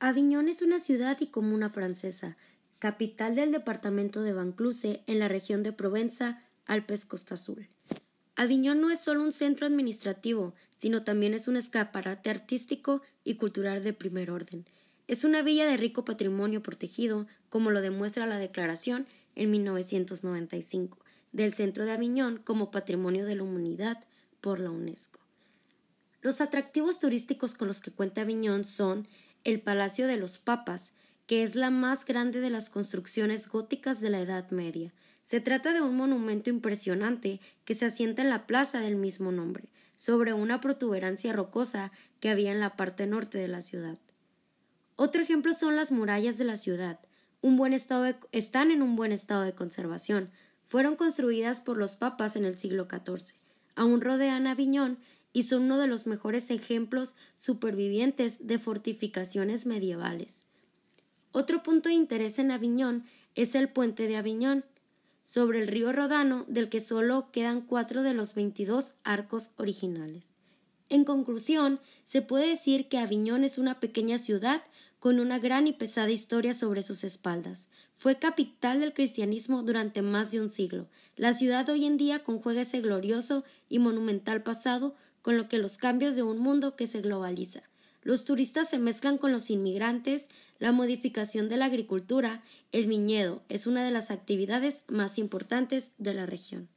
Aviñón es una ciudad y comuna francesa, capital del departamento de Vaucluse en la región de Provenza, Alpes Costa Azul. Aviñón no es solo un centro administrativo, sino también es un escaparate artístico y cultural de primer orden. Es una villa de rico patrimonio protegido, como lo demuestra la declaración en 1995 del Centro de Aviñón como Patrimonio de la Humanidad por la UNESCO. Los atractivos turísticos con los que cuenta Aviñón son el Palacio de los Papas, que es la más grande de las construcciones góticas de la Edad Media. Se trata de un monumento impresionante que se asienta en la plaza del mismo nombre, sobre una protuberancia rocosa que había en la parte norte de la ciudad. Otro ejemplo son las murallas de la ciudad. Un buen estado están en un buen estado de conservación. Fueron construidas por los papas en el siglo XIV. Aún rodean Aviñón y son uno de los mejores ejemplos supervivientes de fortificaciones medievales. Otro punto de interés en Aviñón es el puente de Aviñón, sobre el río Rodano, del que solo quedan cuatro de los veintidós arcos originales. En conclusión, se puede decir que Aviñón es una pequeña ciudad con una gran y pesada historia sobre sus espaldas. Fue capital del cristianismo durante más de un siglo. La ciudad hoy en día conjuega ese glorioso y monumental pasado con lo que los cambios de un mundo que se globaliza. Los turistas se mezclan con los inmigrantes, la modificación de la agricultura, el viñedo es una de las actividades más importantes de la región.